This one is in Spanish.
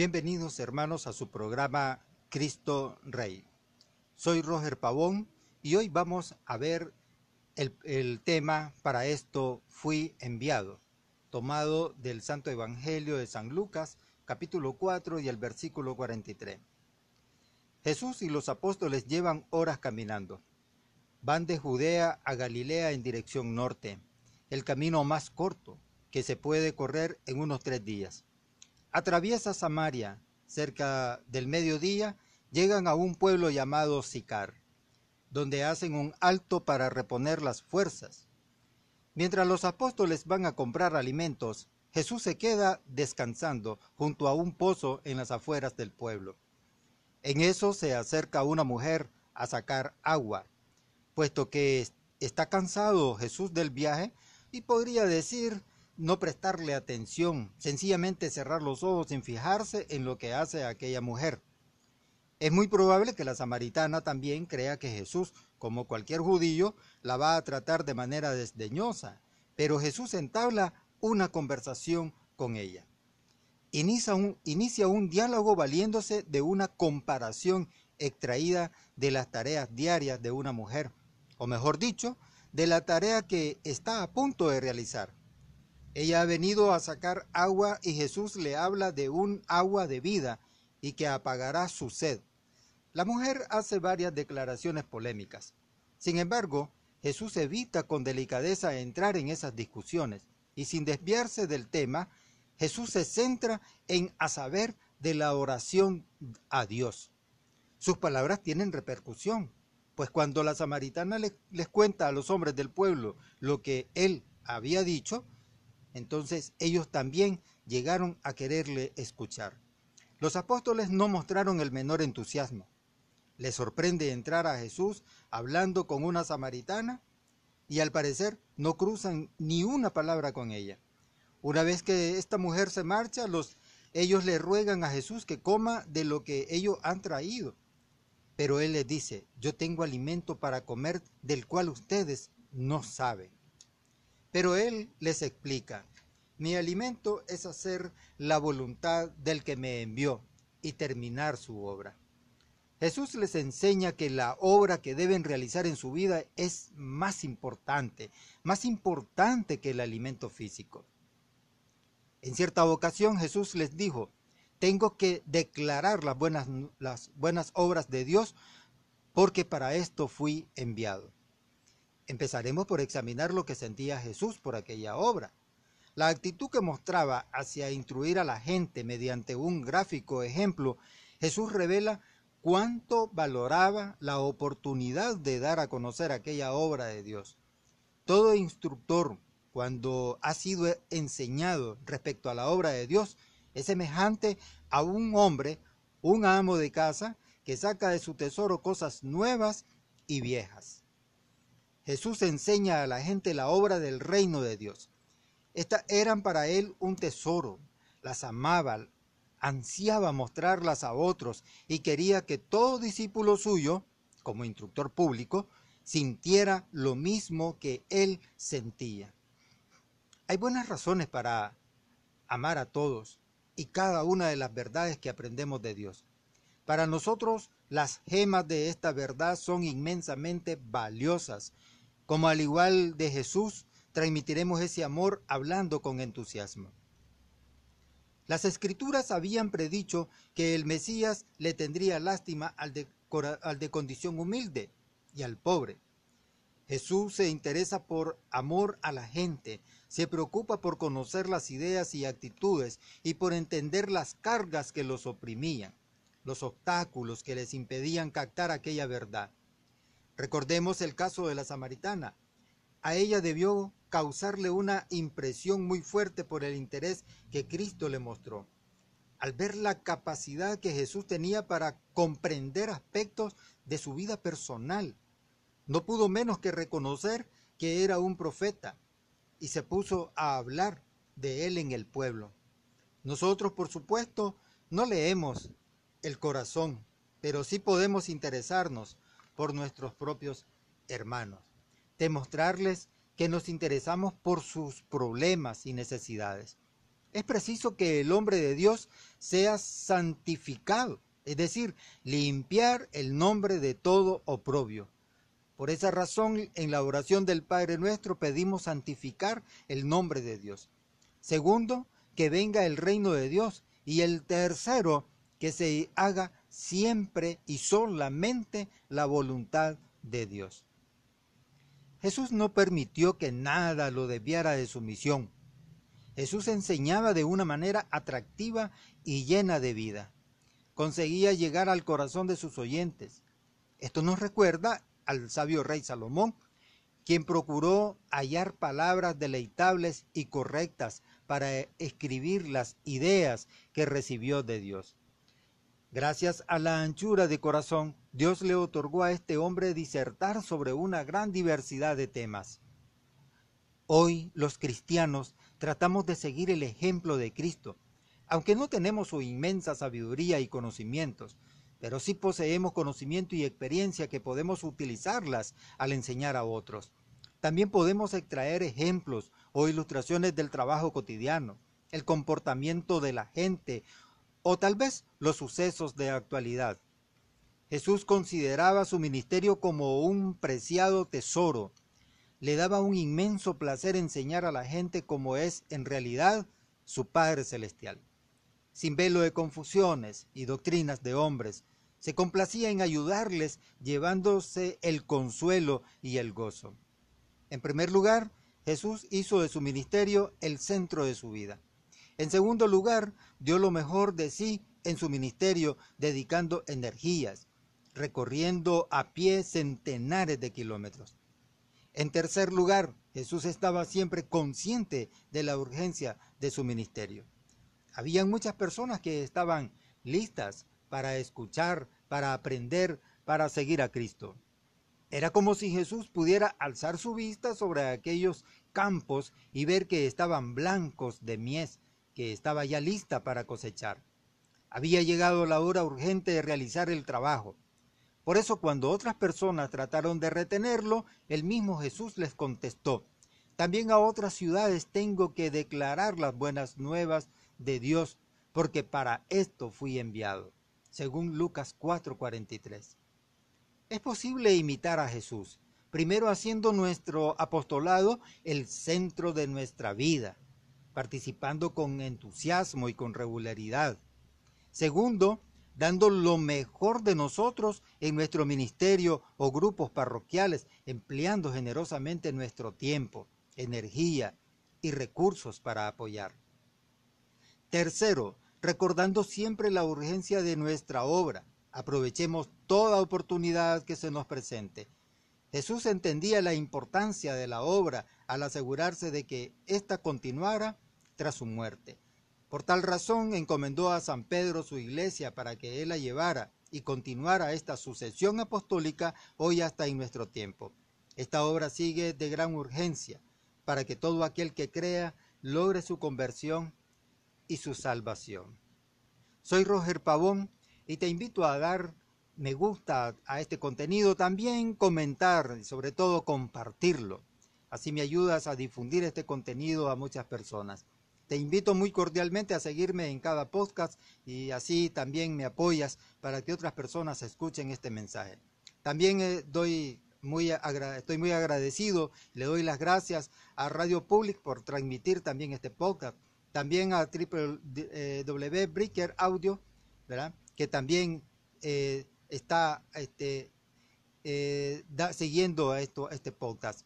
Bienvenidos hermanos a su programa Cristo Rey. Soy Roger Pavón y hoy vamos a ver el, tema para esto fui enviado, tomado del Santo Evangelio de San Lucas, capítulo 4 y el versículo 43. Jesús y los apóstoles llevan horas caminando. Van de Judea a Galilea en dirección norte, el camino más corto que se puede correr en unos tres días. Atraviesa Samaria, cerca del mediodía, llegan a un pueblo llamado Sicar, donde hacen un alto para reponer las fuerzas. Mientras los apóstoles van a comprar alimentos, Jesús se queda descansando junto a un pozo en las afueras del pueblo. En eso se acerca una mujer a sacar agua, puesto que está cansado Jesús del viaje y podría decir no prestarle atención, sencillamente cerrar los ojos sin fijarse en lo que hace aquella mujer. Es muy probable que la samaritana también crea que Jesús, como cualquier judío, la va a tratar de manera desdeñosa, pero Jesús entabla una conversación con ella. Inicia un, inicia un diálogo valiéndose de una comparación extraída de las tareas diarias de una mujer, o mejor dicho, de la tarea que está a punto de realizar. Ella ha venido a sacar agua y Jesús le habla de un agua de vida y que apagará su sed. La mujer hace varias declaraciones polémicas. Sin embargo, Jesús evita con delicadeza entrar en esas discusiones y sin desviarse del tema, Jesús se centra en a saber de la oración a Dios. Sus palabras tienen repercusión, pues cuando la samaritana les, les cuenta a los hombres del pueblo lo que él había dicho, entonces ellos también llegaron a quererle escuchar. Los apóstoles no mostraron el menor entusiasmo. Les sorprende entrar a Jesús hablando con una samaritana y al parecer no cruzan ni una palabra con ella. Una vez que esta mujer se marcha, los, ellos le ruegan a Jesús que coma de lo que ellos han traído. Pero él les dice, yo tengo alimento para comer del cual ustedes no saben. Pero él les explica, mi alimento es hacer la voluntad del que me envió y terminar su obra. Jesús les enseña que la obra que deben realizar en su vida es más importante, más importante que el alimento físico. En cierta ocasión Jesús les dijo, tengo que declarar las buenas, obras de Dios porque para esto fui enviado. Empezaremos por examinar lo que sentía Jesús por aquella obra. La actitud que mostraba hacia instruir a la gente mediante un gráfico ejemplo, Jesús revela cuánto valoraba la oportunidad de dar a conocer aquella obra de Dios. Todo instructor, cuando ha sido enseñado respecto a la obra de Dios, es semejante a un hombre, un amo de casa, que saca de su tesoro cosas nuevas y viejas. Jesús enseña a la gente la obra del reino de Dios. Estas eran para él un tesoro, las amaba, ansiaba mostrarlas a otros y quería que todo discípulo suyo, como instructor público, sintiera lo mismo que él sentía. Hay buenas razones para amar a todos y cada una de las verdades que aprendemos de Dios. Para nosotros las gemas de esta verdad son inmensamente valiosas como al igual de Jesús, transmitiremos ese amor hablando con entusiasmo. Las escrituras habían predicho que el Mesías le tendría lástima al de, condición humilde y al pobre. Jesús se interesa por amor a la gente, se preocupa por conocer las ideas y actitudes y por entender las cargas que los oprimían, los obstáculos que les impedían captar aquella verdad. Recordemos el caso de la samaritana. A ella debió causarle una impresión muy fuerte por el interés que Cristo le mostró. Al ver la capacidad que Jesús tenía para comprender aspectos de su vida personal, no pudo menos que reconocer que era un profeta y se puso a hablar de él en el pueblo. Nosotros, por supuesto, no leemos el corazón, pero sí podemos interesarnos por nuestros propios hermanos. Demostrarles que nos interesamos por sus problemas y necesidades. Es preciso que el hombre de Dios sea santificado, es decir, limpiar el nombre de todo oprobio. Por esa razón, en la oración del Padre nuestro pedimos santificar el nombre de Dios. Segundo, que venga el reino de Dios. Y el tercero, que se haga siempre y solamente la voluntad de Dios. Jesús no permitió que nada lo desviara de su misión. Jesús enseñaba de una manera atractiva y llena de vida. Conseguía llegar al corazón de sus oyentes. Esto nos recuerda al sabio rey Salomón, quien procuró hallar palabras deleitables y correctas para escribir las ideas que recibió de Dios. Gracias a la anchura de corazón, Dios le otorgó a este hombre disertar sobre una gran diversidad de temas. Hoy los cristianos tratamos de seguir el ejemplo de Cristo, aunque no tenemos su inmensa sabiduría y conocimientos, pero sí poseemos conocimiento y experiencia que podemos utilizarlas al enseñar a otros. También podemos extraer ejemplos o ilustraciones del trabajo cotidiano, el comportamiento de la gente o tal vez los sucesos de actualidad. Jesús consideraba su ministerio como un preciado tesoro. Le daba un inmenso placer enseñar a la gente cómo es en realidad su Padre Celestial. Sin velo de confusiones y doctrinas de hombres, se complacía en ayudarles llevándose el consuelo y el gozo. En primer lugar, Jesús hizo de su ministerio el centro de su vida. En segundo lugar, dio lo mejor de sí en su ministerio, dedicando energías, recorriendo a pie centenares de kilómetros. En tercer lugar, Jesús estaba siempre consciente de la urgencia de su ministerio. Habían muchas personas que estaban listas para escuchar, para aprender, para seguir a Cristo. Era como si Jesús pudiera alzar su vista sobre aquellos campos y ver que estaban blancos de mies, que estaba ya lista para cosechar. Había llegado la hora urgente de realizar el trabajo. Por eso cuando otras personas trataron de retenerlo, el mismo Jesús les contestó, también a otras ciudades tengo que declarar las buenas nuevas de Dios, porque para esto fui enviado, según Lucas 4:43. Es posible imitar a Jesús, primero haciendo nuestro apostolado el centro de nuestra vida, participando con entusiasmo y con regularidad. Segundo, dando lo mejor de nosotros en nuestro ministerio o grupos parroquiales, empleando generosamente nuestro tiempo, energía y recursos para apoyar. Tercero, recordando siempre la urgencia de nuestra obra. Aprovechemos toda oportunidad que se nos presente. Jesús entendía la importancia de la obra al asegurarse de que ésta continuara tras su muerte. Por tal razón encomendó a San Pedro su iglesia para que él la llevara y continuara esta sucesión apostólica hoy hasta en nuestro tiempo. Esta obra sigue de gran urgencia para que todo aquel que crea logre su conversión y su salvación. Soy Roger Pavón y te invito a dar me gusta a este contenido, también comentar y sobre todo compartirlo. Así me ayudas a difundir este contenido a muchas personas. Te invito muy cordialmente a seguirme en cada podcast y así también me apoyas para que otras personas escuchen este mensaje. También eh, doy muy estoy muy agradecido, le doy las gracias a Radio Public por transmitir también este podcast, también a www.breaker Audio, ¿verdad? que también eh, está este, eh, siguiendo esto, este podcast.